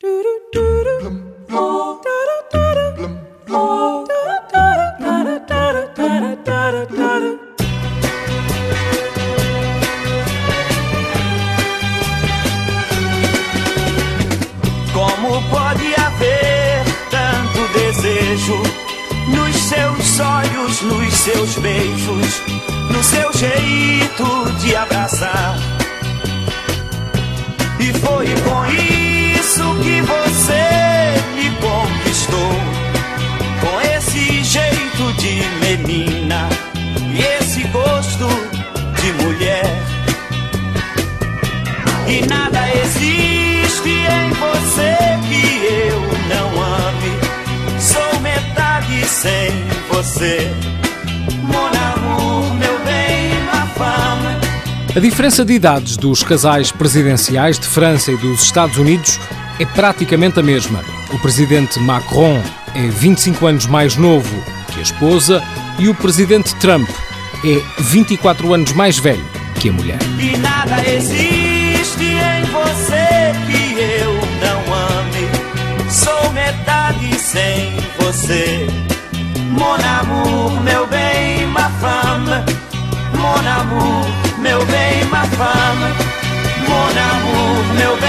Como pode haver tanto desejo nos seus olhos, nos seus beijos, no seu jeito de abraçar? Isso que você me conquistou, com esse jeito de menina e esse gosto de mulher. E nada existe em você que eu não ame. Sou metade sem você. A diferença de idades dos casais presidenciais de França e dos Estados Unidos é praticamente a mesma. O presidente Macron é 25 anos mais novo que a esposa e o presidente Trump é 24 anos mais velho que a mulher. E nada existe em você que eu não ame. Sou metade sem você. Mon amour, meu bem, ma femme. Mon amour, meu bem, ma femme. Mon amour, meu bem.